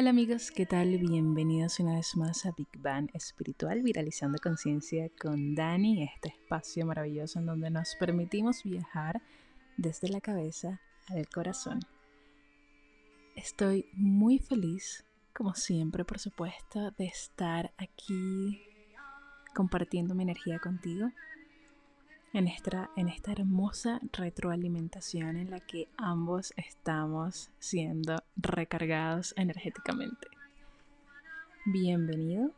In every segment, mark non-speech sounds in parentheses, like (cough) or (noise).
Hola amigos, ¿qué tal? Bienvenidos una vez más a Big Bang Espiritual, Viralizando Conciencia con Dani, este espacio maravilloso en donde nos permitimos viajar desde la cabeza al corazón. Estoy muy feliz, como siempre, por supuesto, de estar aquí compartiendo mi energía contigo en esta, en esta hermosa retroalimentación en la que ambos estamos siendo recargados energéticamente. Bienvenido.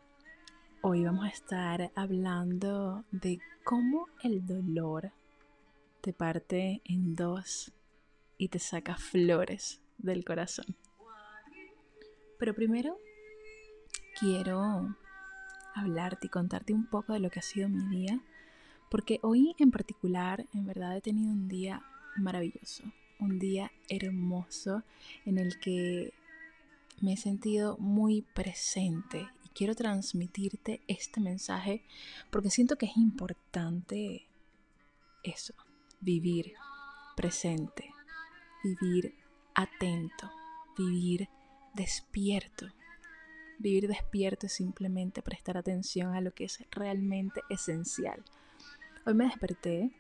Hoy vamos a estar hablando de cómo el dolor te parte en dos y te saca flores del corazón. Pero primero quiero hablarte y contarte un poco de lo que ha sido mi día porque hoy en particular, en verdad he tenido un día maravilloso, un día hermoso en el que me he sentido muy presente y quiero transmitirte este mensaje porque siento que es importante eso, vivir presente, vivir atento, vivir despierto. Vivir despierto es simplemente prestar atención a lo que es realmente esencial Hoy me desperté,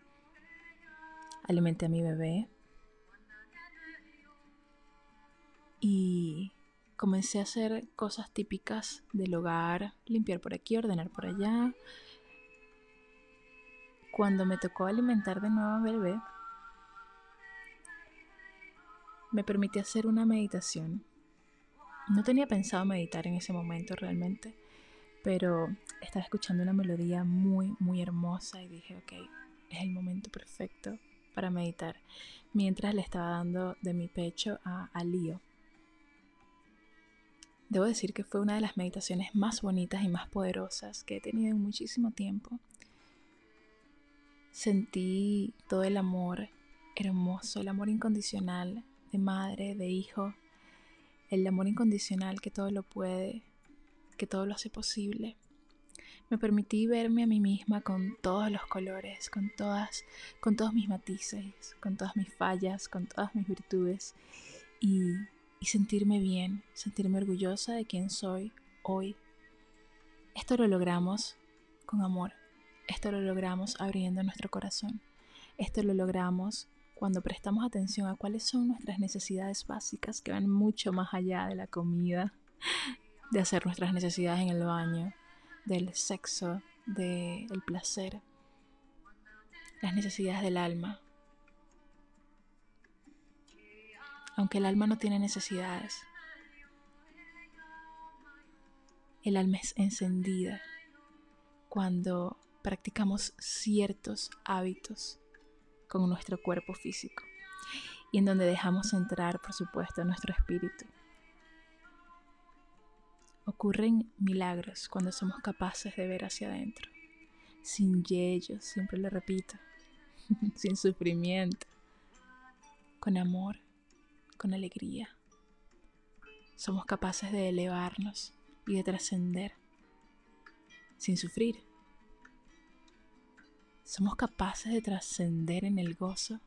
alimenté a mi bebé y comencé a hacer cosas típicas del hogar, limpiar por aquí, ordenar por allá. Cuando me tocó alimentar de nuevo a mi bebé, me permití hacer una meditación. No tenía pensado meditar en ese momento realmente, pero estaba escuchando una melodía muy, muy hermosa y dije, ok, es el momento perfecto para meditar, mientras le estaba dando de mi pecho a, a Lío. Debo decir que fue una de las meditaciones más bonitas y más poderosas que he tenido en muchísimo tiempo. Sentí todo el amor hermoso, el amor incondicional de madre, de hijo, el amor incondicional que todo lo puede, que todo lo hace posible. Me permití verme a mí misma con todos los colores, con todas, con todos mis matices, con todas mis fallas, con todas mis virtudes y, y sentirme bien, sentirme orgullosa de quien soy hoy. Esto lo logramos con amor. Esto lo logramos abriendo nuestro corazón. Esto lo logramos cuando prestamos atención a cuáles son nuestras necesidades básicas que van mucho más allá de la comida, de hacer nuestras necesidades en el baño, del sexo, del placer, las necesidades del alma. Aunque el alma no tiene necesidades, el alma es encendida cuando practicamos ciertos hábitos con nuestro cuerpo físico y en donde dejamos entrar, por supuesto, nuestro espíritu. Ocurren milagros cuando somos capaces de ver hacia adentro, sin yello, siempre lo repito, (laughs) sin sufrimiento, con amor, con alegría. Somos capaces de elevarnos y de trascender sin sufrir. Somos capaces de trascender en el gozo,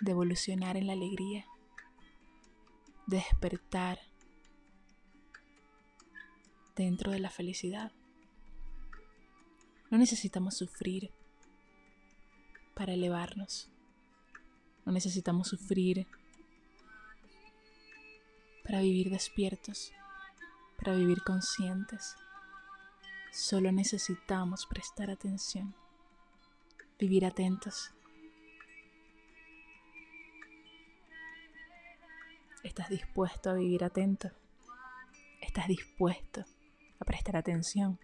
de evolucionar en la alegría, de despertar dentro de la felicidad. No necesitamos sufrir para elevarnos. No necesitamos sufrir para vivir despiertos, para vivir conscientes. Solo necesitamos prestar atención, vivir atentos. ¿Estás dispuesto a vivir atento? ¿Estás dispuesto a prestar atención,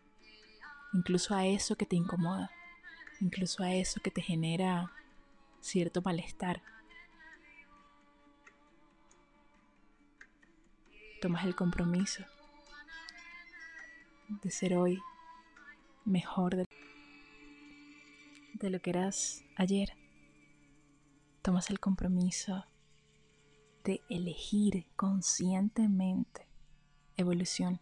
incluso a eso que te incomoda, incluso a eso que te genera cierto malestar. Tomas el compromiso de ser hoy mejor de, de lo que eras ayer. Tomas el compromiso de elegir conscientemente evolución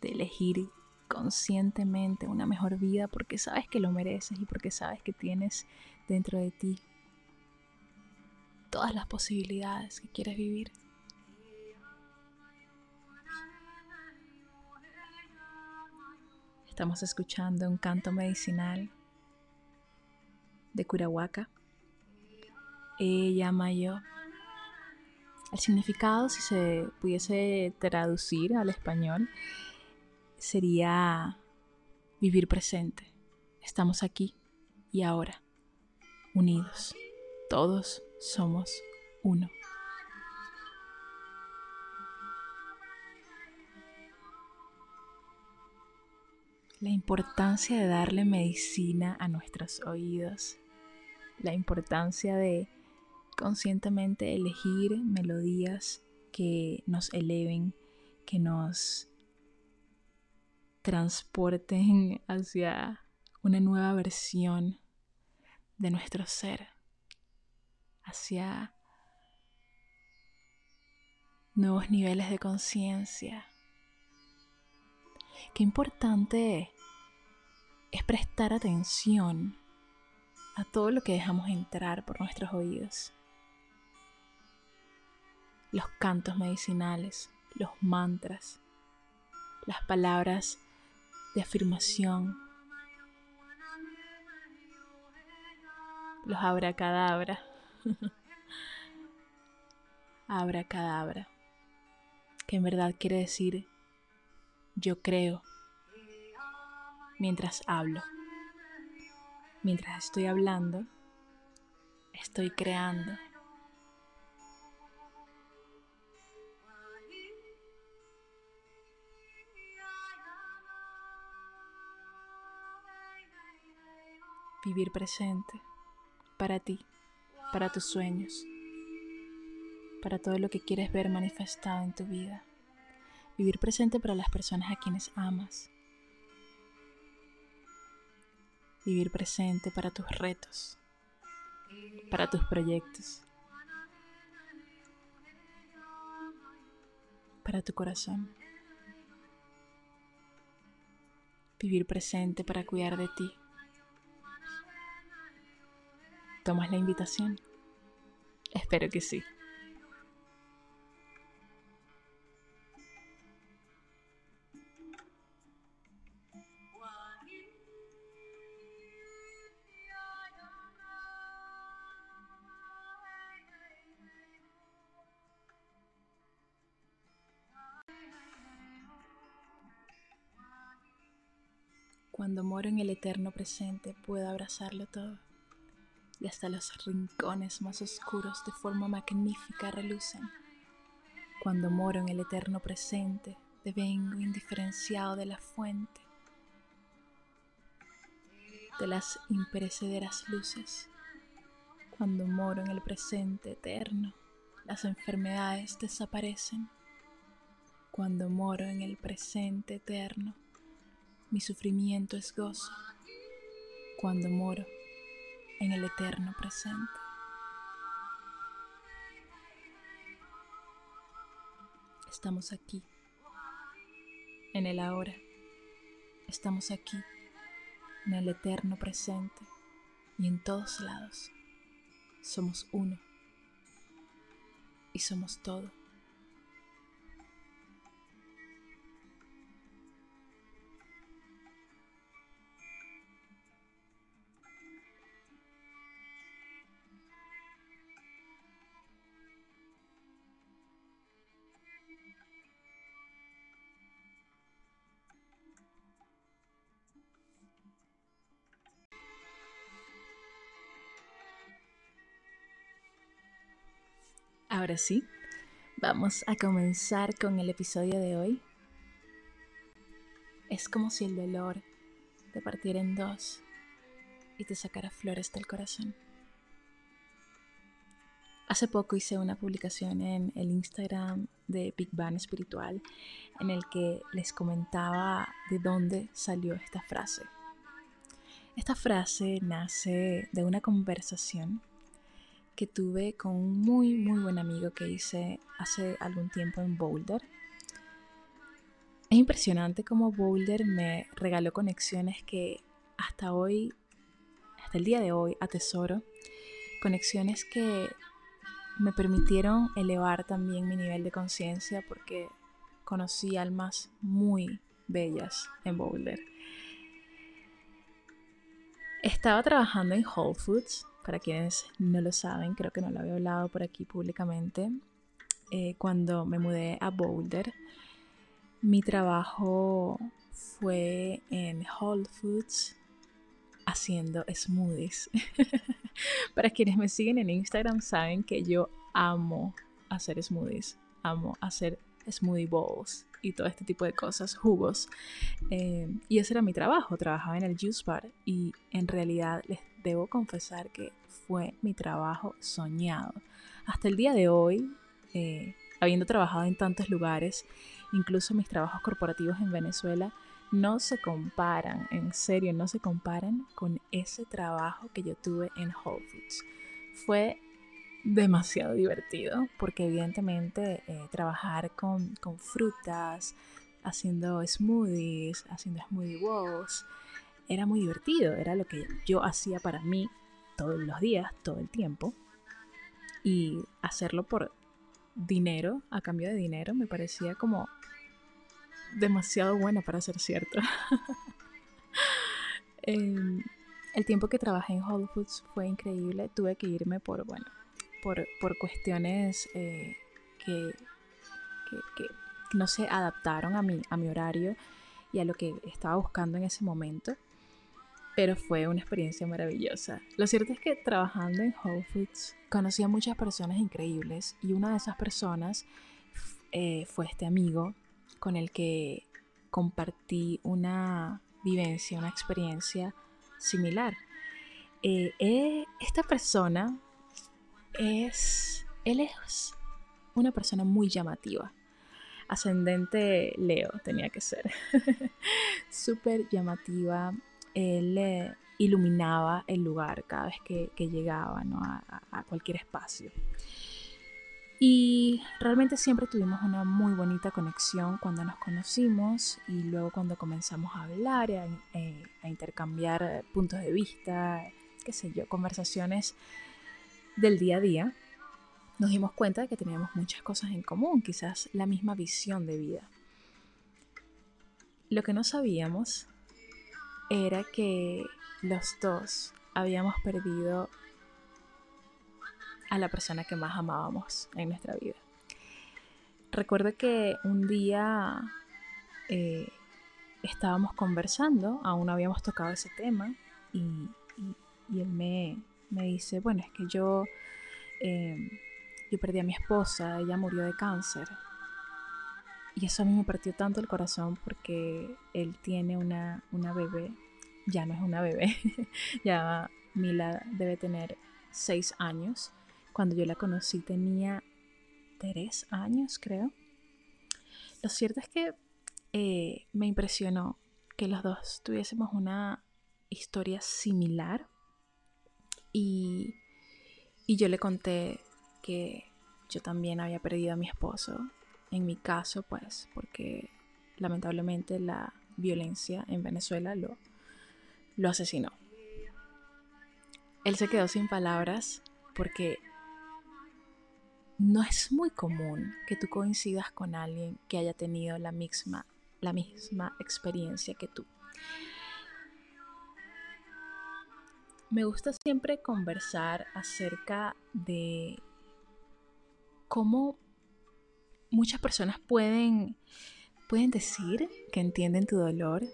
de elegir conscientemente una mejor vida porque sabes que lo mereces y porque sabes que tienes dentro de ti todas las posibilidades que quieres vivir. Estamos escuchando un canto medicinal de Curahuaca. Ella mayo. El significado, si se pudiese traducir al español, sería vivir presente. Estamos aquí y ahora, unidos. Todos somos uno. la importancia de darle medicina a nuestros oídos, la importancia de conscientemente elegir melodías que nos eleven, que nos transporten (laughs) hacia una nueva versión de nuestro ser, hacia nuevos niveles de conciencia, Qué importante es prestar atención a todo lo que dejamos entrar por nuestros oídos. Los cantos medicinales, los mantras, las palabras de afirmación, los abracadabra. (laughs) abracadabra, que en verdad quiere decir yo creo mientras hablo. Mientras estoy hablando, estoy creando. Vivir presente para ti, para tus sueños, para todo lo que quieres ver manifestado en tu vida. Vivir presente para las personas a quienes amas. Vivir presente para tus retos, para tus proyectos, para tu corazón. Vivir presente para cuidar de ti. ¿Tomas la invitación? Espero que sí. Cuando moro en el eterno presente puedo abrazarlo todo y hasta los rincones más oscuros de forma magnífica relucen. Cuando moro en el eterno presente devengo indiferenciado de la fuente de las imperecederas luces. Cuando moro en el presente eterno, las enfermedades desaparecen. Cuando moro en el presente eterno, mi sufrimiento es gozo cuando moro en el eterno presente. Estamos aquí, en el ahora. Estamos aquí, en el eterno presente y en todos lados. Somos uno y somos todo. Ahora sí, vamos a comenzar con el episodio de hoy. Es como si el dolor te partiera en dos y te sacara flores del corazón. Hace poco hice una publicación en el Instagram de Big Bang Espiritual en el que les comentaba de dónde salió esta frase. Esta frase nace de una conversación que tuve con un muy, muy buen amigo que hice hace algún tiempo en Boulder. Es impresionante cómo Boulder me regaló conexiones que hasta hoy, hasta el día de hoy, atesoro. Conexiones que me permitieron elevar también mi nivel de conciencia porque conocí almas muy bellas en Boulder. Estaba trabajando en Whole Foods, para quienes no lo saben, creo que no lo había hablado por aquí públicamente. Eh, cuando me mudé a Boulder, mi trabajo fue en Whole Foods haciendo smoothies. (laughs) Para quienes me siguen en Instagram saben que yo amo hacer smoothies, amo hacer smoothie bowls y todo este tipo de cosas, jugos. Eh, y ese era mi trabajo, trabajaba en el juice bar y en realidad les debo confesar que fue mi trabajo soñado. Hasta el día de hoy, eh, habiendo trabajado en tantos lugares, incluso mis trabajos corporativos en Venezuela, no se comparan, en serio, no se comparan con ese trabajo que yo tuve en Whole Foods. Fue demasiado divertido porque evidentemente eh, trabajar con, con, frutas, haciendo smoothies, haciendo smoothie bowls, era muy divertido, era lo que yo hacía para mí todos los días, todo el tiempo. Y hacerlo por dinero, a cambio de dinero, me parecía como demasiado bueno para ser cierto. (laughs) Em, el tiempo que trabajé en Whole Foods fue increíble. Tuve que irme por, bueno, por, cuestiones eh, que, que, no se adaptaron a mi, a mi horario y a lo que estaba buscando en ese momento. Pero fue una experiencia maravillosa. Lo cierto es que trabajando en Whole Foods conocí a muchas personas increíbles y una de esas personas eh, fue este amigo con el que compartí una vivencia, una experiencia similar. Eh, esta persona es, él es una persona muy llamativa. Ascendente Leo tenía que ser. (laughs) Súper llamativa. Él iluminaba el lugar cada vez que, llegaba a cualquier espacio. Y realmente siempre tuvimos una muy bonita conexión cuando nos conocimos y luego cuando comenzamos a hablar, a, eh, a intercambiar puntos de vista, qué sé yo, conversaciones del día a día, nos dimos cuenta de que teníamos muchas cosas en común, quizás la misma visión de vida. Lo que no sabíamos era que los dos habíamos perdido a la persona que más amábamos en nuestra vida. Recuerdo que un día eh, estábamos conversando, aún no habíamos tocado ese tema, y, él me, dice, bueno, es que yo, em, yo perdí a mi esposa, ella murió de cáncer. Y eso a mí me partió tanto el corazón porque él tiene una, una bebé, ya no es una bebé, (laughs) ya Mila debe tener seis años cuando yo la conocí tenía tres años, creo. Lo cierto es que eh, me impresionó que los dos tuviésemos una historia similar y, y yo le conté que yo también había perdido a mi esposo. En mi caso, pues, porque lamentablemente la violencia en Venezuela lo, lo asesinó. Él se quedó sin palabras porque no es muy común que tú coincidas con alguien que haya tenido la misma, la misma experiencia que tú. Me gusta siempre conversar acerca de cómo muchas personas pueden, pueden decir que entienden tu dolor,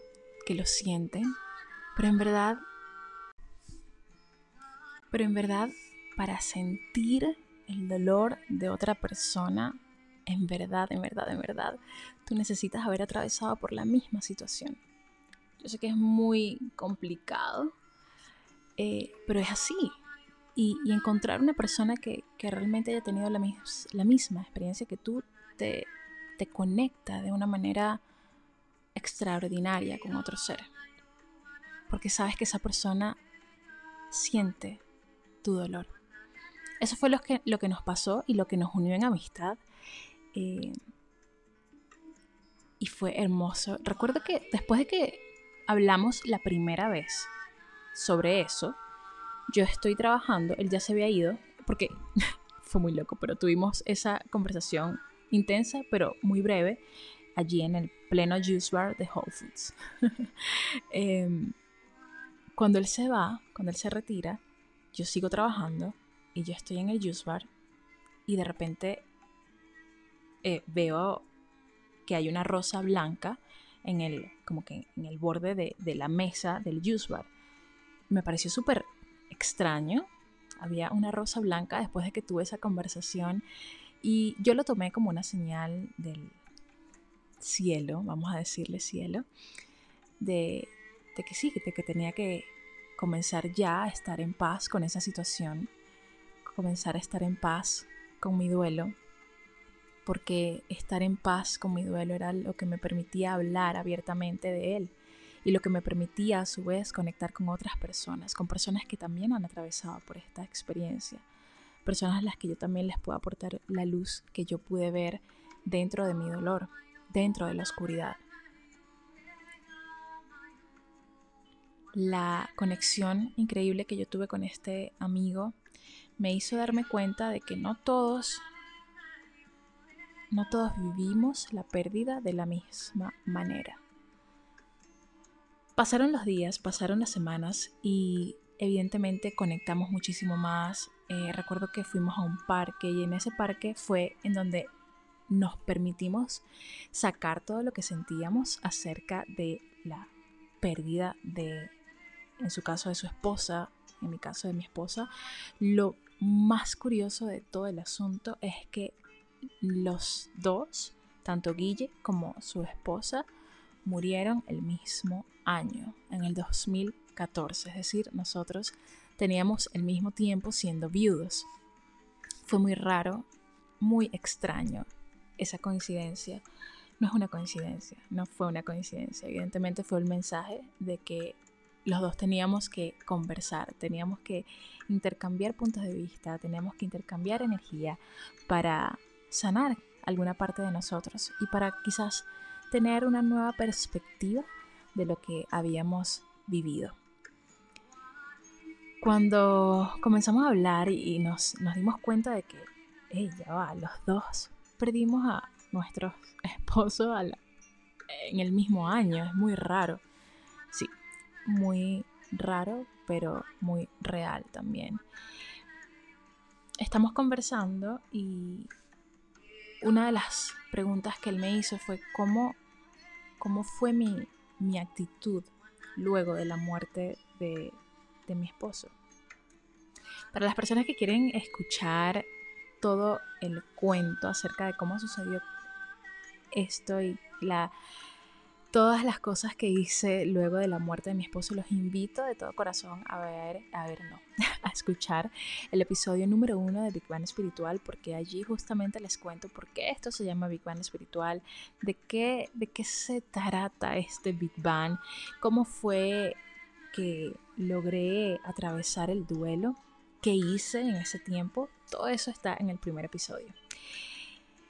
que lo sienten, pero en verdad, pero en verdad, para sentir el dolor de otra persona, en verdad, en verdad, en verdad, tú necesitas haber atravesado por la misma situación. Yo sé que es muy complicado, eh, pero es así. Y, encontrar una persona que, realmente haya tenido la, misma experiencia que tú te, te conecta de una manera extraordinaria con otro ser. Porque sabes que esa persona siente tu dolor. Eso fue lo que, lo que nos pasó y lo que nos unió en amistad. Eh, y fue hermoso. Recuerdo que después de que hablamos la primera vez sobre eso, yo estoy trabajando, él ya se había ido, porque (laughs) fue muy loco, pero tuvimos esa conversación intensa, pero muy breve, allí en el pleno juice bar de Whole Foods. (laughs) Em, cuando él se va, cuando él se retira, yo sigo trabajando y yo estoy en el juice bar y de repente eh, veo que hay una rosa blanca en el, como que en el borde de, de la mesa del juice bar. Me pareció súper extraño. Había una rosa blanca después de que tuve esa conversación y yo lo tomé como una señal del cielo, vamos a decirle cielo, de, de que sí, de que tenía que comenzar ya a estar en paz con esa situación, comenzar a estar en paz con mi duelo, porque estar en paz con mi duelo era lo que me permitía hablar abiertamente de él y lo que me permitía a su vez conectar con otras personas, con personas que también han atravesado por esta experiencia, personas a las que yo también les puedo aportar la luz que yo pude ver dentro de mi dolor, dentro de la oscuridad. La conexión increíble que yo tuve con este amigo me hizo darme cuenta de que no todos no todos vivimos la pérdida de la misma manera. Pasaron los días, pasaron las semanas y evidentemente conectamos muchísimo más. Eh, recuerdo que fuimos a un parque y en ese parque fue en donde nos permitimos sacar todo lo que sentíamos acerca de la pérdida de, en su caso, de su esposa, en mi caso de mi esposa. Lo más curioso de todo el asunto es que los dos, tanto Guille como su esposa, murieron el mismo año, en el 2014. Es decir, nosotros teníamos el mismo tiempo siendo viudos. Fue muy raro, muy extraño esa coincidencia. No es una coincidencia, no fue una coincidencia. Evidentemente fue el mensaje de que los dos teníamos que conversar, teníamos que intercambiar puntos de vista, teníamos que intercambiar energía para sanar alguna parte de nosotros y para quizás tener una nueva perspectiva de lo que habíamos vivido. Cuando comenzamos a hablar y nos, dimos cuenta de que, ella va, los dos perdimos a nuestros esposos en el mismo año, es muy raro. Sí, muy raro, pero muy real también. Estamos conversando y una de las preguntas que él me hizo fue cómo, cómo fue mi, mi actitud luego de la muerte de, de mi esposo. Para las personas que quieren escuchar todo el cuento acerca de cómo sucedió esto y la todas las cosas que hice luego de la muerte de mi esposo, los invito de todo corazón a ver, a ver, no, (laughs) a escuchar el episodio número uno de Big Bang Espiritual, porque allí justamente les cuento por qué esto se llama Big Bang Espiritual, de qué, de qué se trata este Big Bang, cómo fue que logré atravesar el duelo, qué hice en ese tiempo, todo eso está en el primer episodio.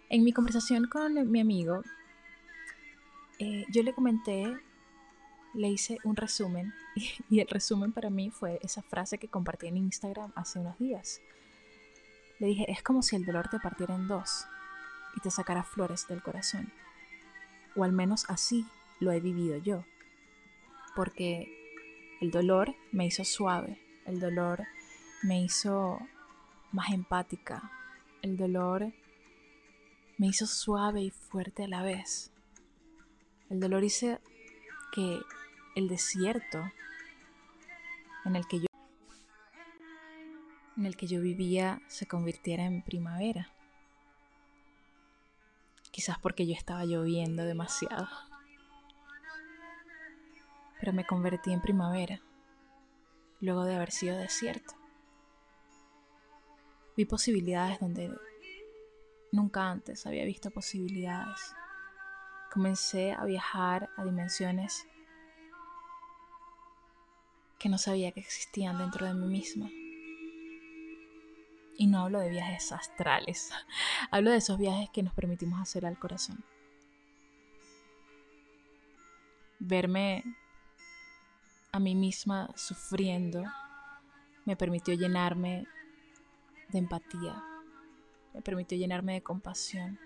En mi conversación con mi amigo, eh, yo le comenté, le hice un resumen (laughs) y, el resumen para mí fue esa frase que compartí en Instagram hace unos días. Le dije, es como si el dolor te partiera en dos y te sacara flores del corazón. O al menos así lo he vivido yo. Porque el dolor me hizo suave, el dolor me hizo más empática, el dolor me hizo suave y fuerte a la vez. El dolor hizo que el desierto en el que yo en el que yo vivía se convirtiera en primavera. Quizás porque yo estaba lloviendo demasiado. Pero me convertí en primavera luego de haber sido desierto. Vi posibilidades donde nunca antes había visto posibilidades comencé a viajar a dimensiones que no sabía que existían dentro de mí misma. Y no hablo de viajes astrales, (laughs) hablo de esos viajes que nos permitimos hacer al corazón. Verme a mí misma sufriendo me permitió llenarme de empatía, me permitió llenarme de compasión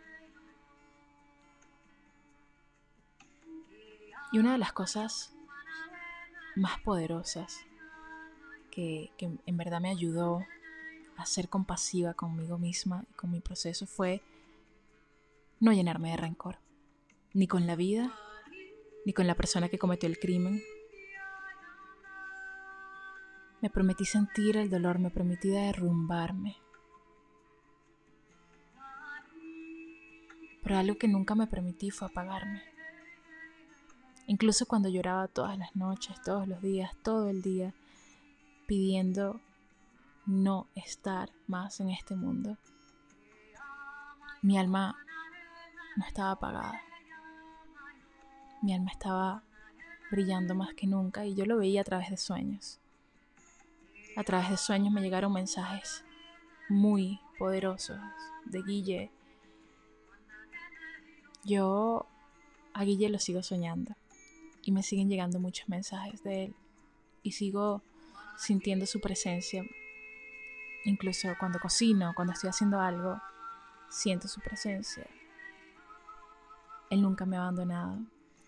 Y una de las cosas más poderosas que, que en verdad me ayudó a ser compasiva conmigo misma y con mi proceso fue no llenarme de rencor, ni con la vida, ni con la persona que cometió el crimen. Me prometí sentir el dolor, me prometí derrumbarme. Pero algo que nunca me permití fue apagarme. Incluso cuando lloraba todas las noches, todos los días, todo el día, pidiendo no estar más en este mundo. Mi alma no estaba apagada. Mi alma estaba brillando más que nunca y yo lo veía a través de sueños. A través de sueños me llegaron mensajes muy poderosos de Guille. Yo a Guille lo sigo soñando y me siguen llegando muchos mensajes de él y sigo sintiendo su presencia. Incluso cuando cocino, cuando estoy haciendo algo, siento su presencia. Él nunca me ha abandonado.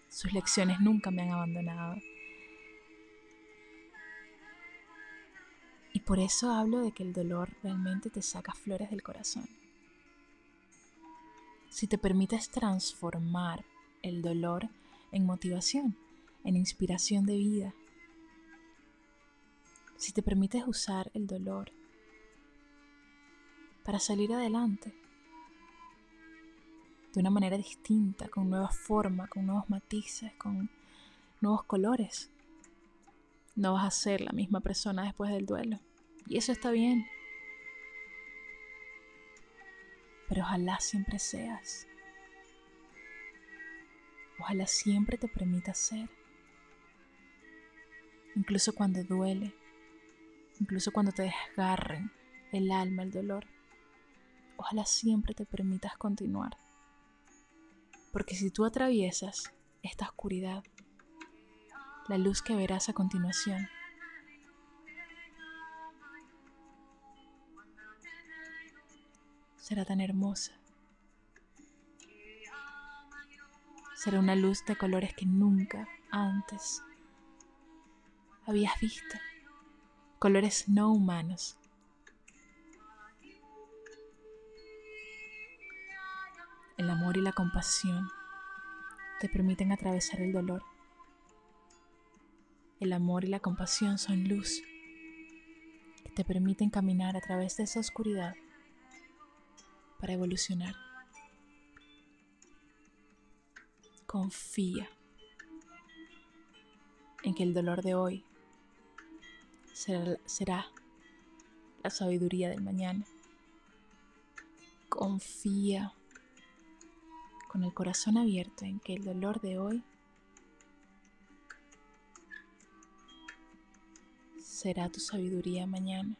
Sus lecciones nunca me han abandonado. Y por eso hablo de que el dolor realmente te saca flores del corazón. Si te permites transformar el dolor en motivación, en inspiración de vida, si te permites usar el dolor para salir adelante de una manera distinta, con nuevas formas, con nuevos matices, con nuevos colores. No vas a ser la misma persona después del duelo. Y eso está bien. Pero ojalá siempre seas. Ojalá siempre te permita ser. Incluso cuando duele. Incluso cuando te desgarren el alma, el dolor. Ojalá siempre te permitas continuar. Porque si tú atraviesas esta oscuridad, la luz que verás a continuación será tan hermosa. Será una luz de colores que nunca antes habías visto. Colores no humanos. El amor y la compasión te permiten atravesar el dolor. El amor y la compasión son luz que te permiten caminar a través de esa oscuridad para evolucionar. Confía en que el dolor de hoy será, la sabiduría del mañana. Confía con el corazón abierto en que el dolor de hoy será tu sabiduría mañana.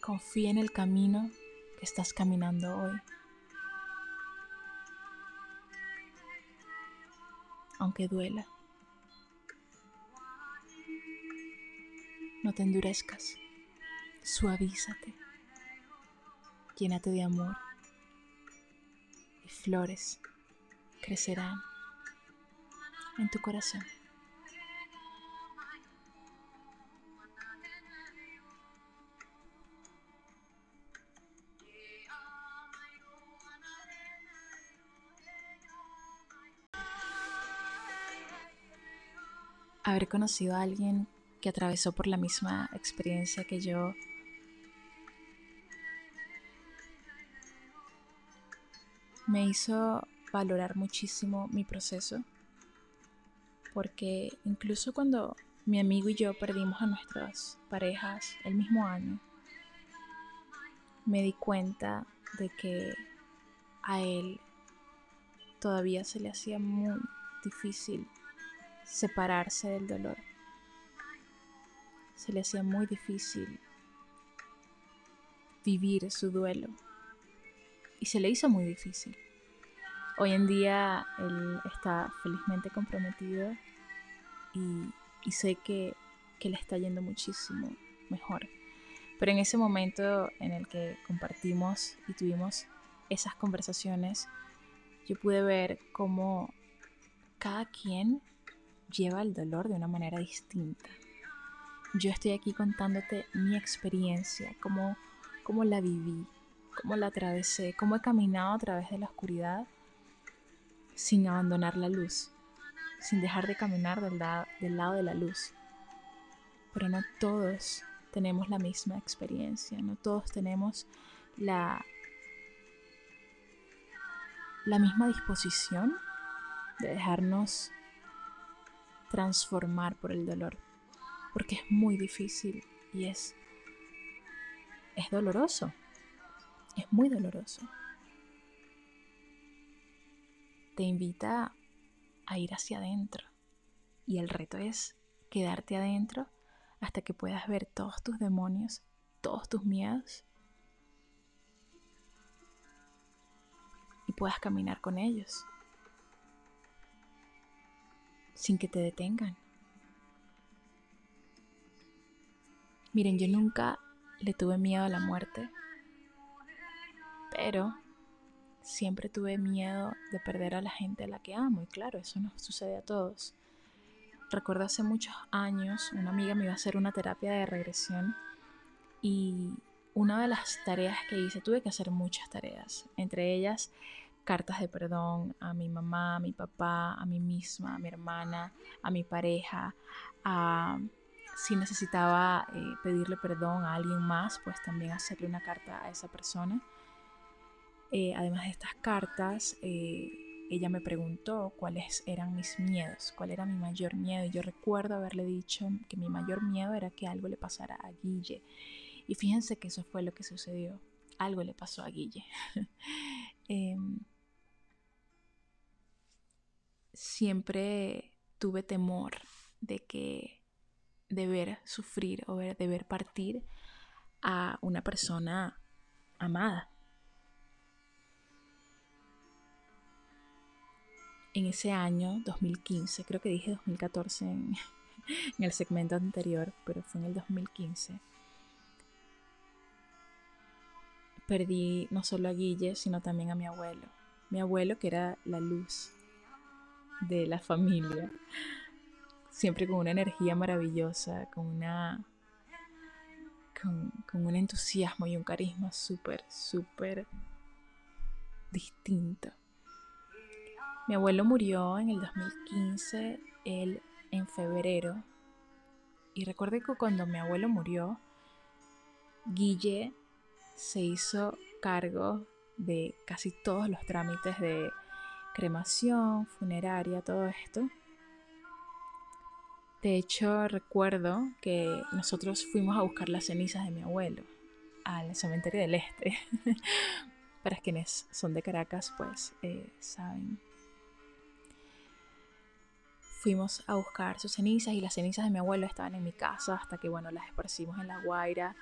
Confía en el camino que estás caminando hoy. Aunque duela. No te endurezcas. Suavízate. Llénate de amor. Y flores crecerán en tu corazón. Haber conocido a alguien que atravesó por la misma experiencia que yo. Me hizo valorar muchísimo mi proceso porque incluso cuando mi amigo y yo perdimos a nuestras parejas el mismo año, me di cuenta de que a él todavía se le hacía muy difícil separarse del dolor. Se le hacía muy difícil vivir su duelo. Y se le hizo muy difícil. Hoy en día él está felizmente comprometido y, sé que, que le está yendo muchísimo mejor. Pero en ese momento en el que compartimos y tuvimos esas conversaciones, yo pude ver cómo cada quien lleva el dolor de una manera distinta. Yo estoy aquí contándote mi experiencia, cómo, cómo la viví, cómo la atravesé, cómo he caminado a través de la oscuridad sin abandonar la luz, sin dejar de caminar del, del lado de la luz. Pero no todos tenemos la misma experiencia, no todos tenemos la, la misma disposición de dejarnos transformar por el dolor, porque es muy difícil y es, es doloroso, es muy doloroso. Te invita a ir hacia adentro y el reto es quedarte adentro hasta que puedas ver todos tus demonios, todos tus miedos y puedas caminar con ellos sin que te detengan. Miren, yo nunca le tuve miedo a la muerte, pero siempre tuve miedo de perder a la gente a la que amo y claro, eso nos sucede a todos. Recuerdo hace muchos años, una amiga me iba a hacer una terapia de regresión y una de las tareas que hice, tuve que hacer muchas tareas, entre ellas cartas de perdón a mi mamá, a mi papá, a mí misma, a mi hermana, a mi pareja, a si necesitaba eh, pedirle perdón a alguien más, pues también hacerle una carta a esa persona. Eh, además de estas cartas, eh, ella me preguntó cuáles eran mis miedos, cuál era mi mayor miedo. Y yo recuerdo haberle dicho que mi mayor miedo era que algo le pasara a Guille. Y fíjense que eso fue lo que sucedió. Algo le pasó a Guille. (laughs) Em, siempre tuve temor de que de ver sufrir o de ver partir a una persona amada. En ese año, 2015, creo que dije 2014 en, (laughs) en el segmento anterior, pero fue en el 2015, perdí no solo a Guille, sino también a mi abuelo. Mi abuelo que era la luz de la familia. Siempre con una energía maravillosa, con una. con, con un entusiasmo y un carisma súper, súper distinto. Mi abuelo murió en el 2015, él en febrero. Y recuerdo que cuando mi abuelo murió, Guille se hizo cargo de casi todos los trámites de cremación, funeraria, todo esto. De hecho, recuerdo que nosotros fuimos a buscar las cenizas de mi abuelo al cementerio del Este. (laughs) Para quienes son de Caracas, pues eh, saben. Fuimos a buscar sus cenizas y las cenizas de mi abuelo estaban en mi casa hasta que, bueno, las esparcimos en la Guaira,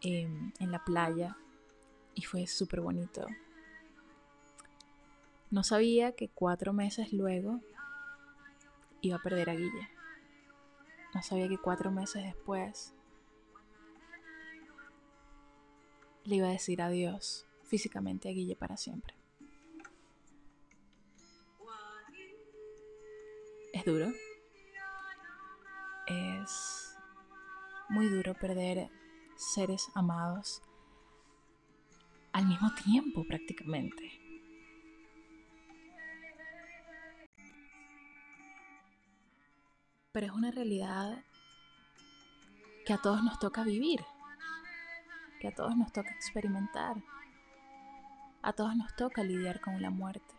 em, en la playa. Y fue súper bonito no sabía que cuatro meses luego iba a perder a Guille. No sabía que cuatro meses después le iba a decir adiós físicamente a Guille para siempre. Es duro. Es muy duro perder seres amados al mismo tiempo prácticamente. Pero es una realidad que a todos nos toca vivir, que a todos nos toca experimentar, a todos nos toca lidiar con la muerte.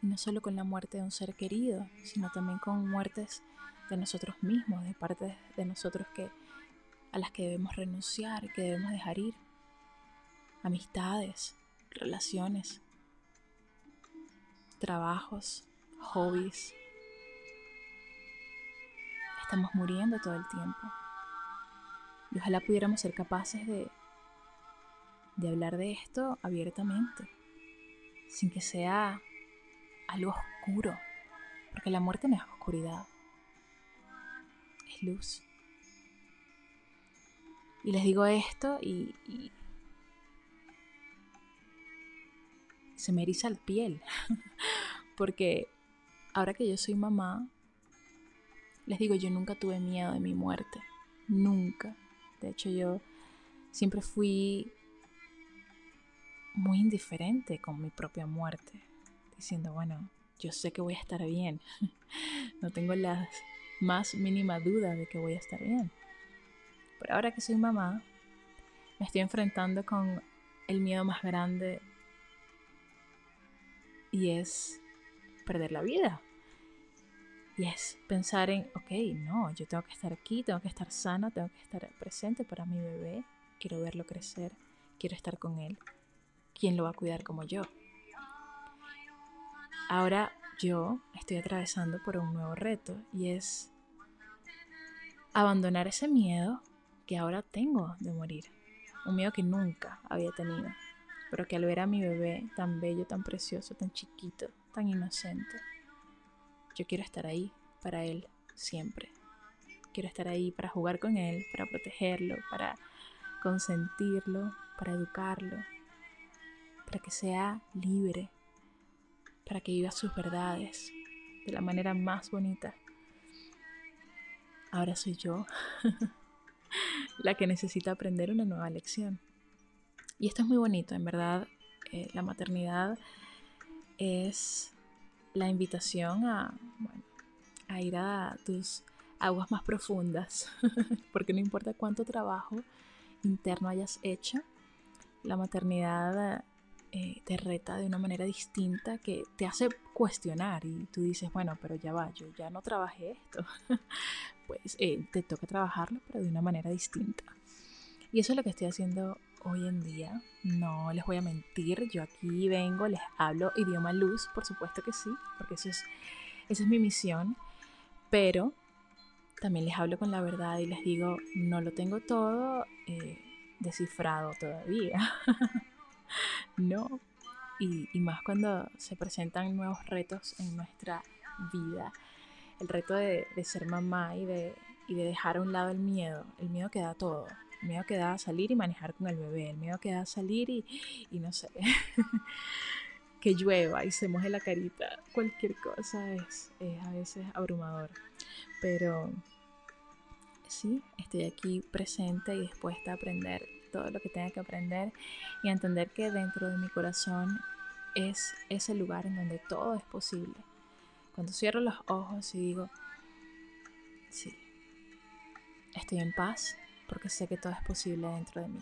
Y no solo con la muerte de un ser querido, sino también con muertes de nosotros mismos, de partes de nosotros que, a las que debemos renunciar, que debemos dejar ir. Amistades, relaciones, trabajos, hobbies, estamos muriendo todo el tiempo. Y ojalá pudiéramos ser capaces de, de hablar de esto abiertamente, sin que sea algo oscuro, porque la muerte no es oscuridad, es luz. Y les digo esto y, y se me eriza la piel, (laughs) porque ahora que yo soy mamá, les digo, yo nunca tuve miedo de mi muerte. Nunca. De hecho, yo siempre fui muy indiferente con mi propia muerte. Diciendo, bueno, yo sé que voy a estar bien. (laughs) no tengo la más mínima duda de que voy a estar bien. Pero ahora que soy mamá, me estoy enfrentando con el miedo más grande y es perder la vida. Y es pensar en, ok, no, yo tengo que estar aquí, tengo que estar sana, tengo que estar presente para mi bebé, quiero verlo crecer, quiero estar con él. ¿Quién lo va a cuidar como yo? Ahora yo estoy atravesando por un nuevo reto y es abandonar ese miedo que ahora tengo de morir. Un miedo que nunca había tenido, pero que al ver a mi bebé tan bello, tan precioso, tan chiquito, tan inocente, yo quiero estar ahí para él siempre. Quiero estar ahí para jugar con él, para protegerlo, para consentirlo, para educarlo, para que sea libre, para que viva sus verdades de la manera más bonita. Ahora soy yo (laughs) la que necesita aprender una nueva lección. Y esto es muy bonito, en verdad, eh, la maternidad es la invitación a, ir a tus aguas más profundas, (laughs) porque no importa cuánto trabajo interno hayas hecho, la maternidad eh, te reta de una manera distinta que te hace cuestionar y tú dices, bueno, pero ya va, yo ya no trabajé esto, (laughs) pues eh, te toca trabajarlo, pero de una manera distinta. Y eso es lo que estoy haciendo hoy en día. No les voy a mentir, yo aquí vengo, les hablo idioma luz, por supuesto que sí, porque eso es, esa es mi misión, pero también les hablo con la verdad y les digo, no lo tengo todo eh, descifrado todavía. (laughs) no. Y, más cuando se presentan nuevos retos en nuestra vida. El reto de, ser mamá y de, y de dejar a un lado el miedo, el miedo que da todo el miedo que da a salir y manejar con el bebé, el miedo que da a salir y, no sé, (laughs) que llueva y se moje la carita, cualquier cosa es, a veces abrumador. Pero sí, estoy aquí presente y dispuesta a aprender todo lo que tenga que aprender y a entender que dentro de mi corazón es ese lugar en donde todo es posible. Cuando cierro los ojos y digo, sí, estoy en paz, porque sé que todo es posible dentro de mí.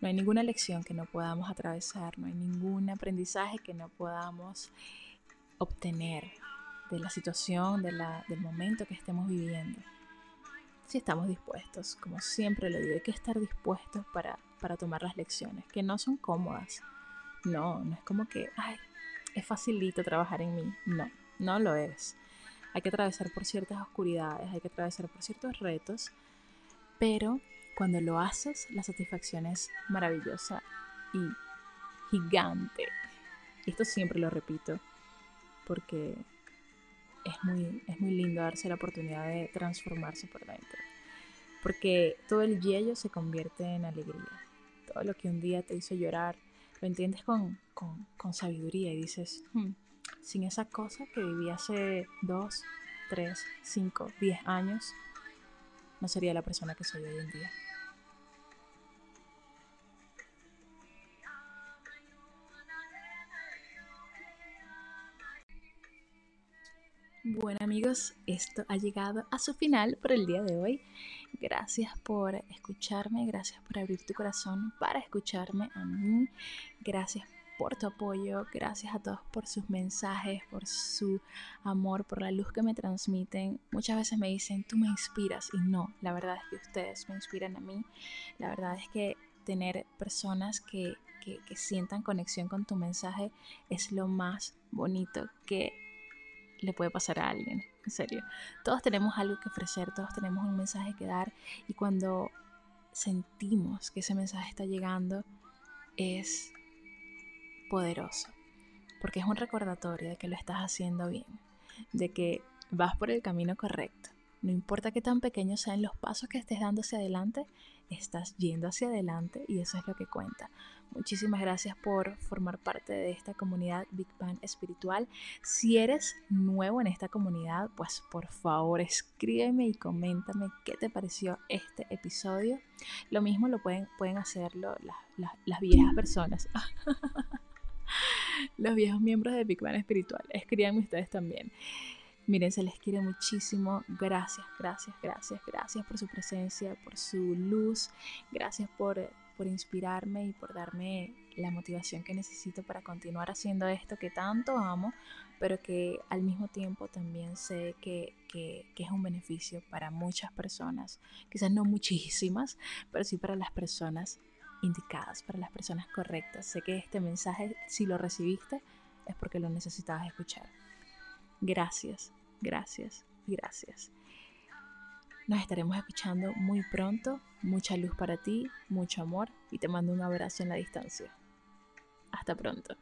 No hay ninguna lección que no podamos atravesar, no hay ningún aprendizaje que no podamos obtener de la situación, de la, del momento que estemos viviendo. Si estamos dispuestos, como siempre lo digo, hay que estar dispuestos para, para tomar las lecciones, que no son cómodas. No, no es como que, ay, es facilito trabajar en mí. No, no lo es. Hay que atravesar por ciertas oscuridades, hay que atravesar por ciertos retos pero cuando lo haces, la satisfacción es maravillosa y gigante. esto siempre lo repito, porque es muy, es muy lindo darse la oportunidad de transformarse por dentro. Porque todo el hielo se convierte en alegría. Todo lo que un día te hizo llorar, lo entiendes con, sabiduría y dices, hmm, sin esa cosa que viví hace dos, tres, cinco, diez años, no sería la persona que soy hoy en día. Bueno amigos, esto ha llegado a su final por el día de hoy. Gracias por escucharme, gracias por abrir tu corazón para escucharme a mí. Gracias por tu apoyo, gracias a todos por sus mensajes, por su amor, por la luz que me transmiten. Muchas veces me dicen, tú me inspiras y no, la verdad es que ustedes me inspiran a mí. La verdad es que tener personas que, que, sientan conexión con tu mensaje es lo más bonito que le puede pasar a alguien. En serio, todos tenemos algo que ofrecer, todos tenemos un mensaje que dar y cuando sentimos que ese mensaje está llegando es poderoso, porque es un recordatorio de que lo estás haciendo bien, de que vas por el camino correcto, No importa qué tan pequeños sean los pasos que estés dando hacia adelante, estás yendo hacia adelante y eso es lo que cuenta. Muchísimas gracias por formar parte de esta comunidad Big Bang espiritual. Si eres nuevo en esta comunidad, pues por favor escríbeme y coméntame qué te pareció este episodio. Lo mismo lo pueden, pueden hacerlo las viejas personas. (laughs) Los viejos miembros de Big Bang espiritual. Escríbanme ustedes también. Miren, se les quiere muchísimo. Gracias, gracias, gracias, gracias por su presencia, por su luz. Gracias por, por inspirarme y por darme la motivación que necesito para continuar haciendo esto que tanto amo, pero que al mismo tiempo también sé que, que, que, es un beneficio para muchas personas, quizás no muchísimas, pero sí para las personas indicadas, para las personas correctas. Sé que este mensaje, si lo recibiste, es porque lo necesitabas escuchar. Gracias, gracias, gracias. Nos estaremos escuchando muy pronto. Mucha luz para ti, mucho amor y te mando un abrazo en la distancia. Hasta pronto.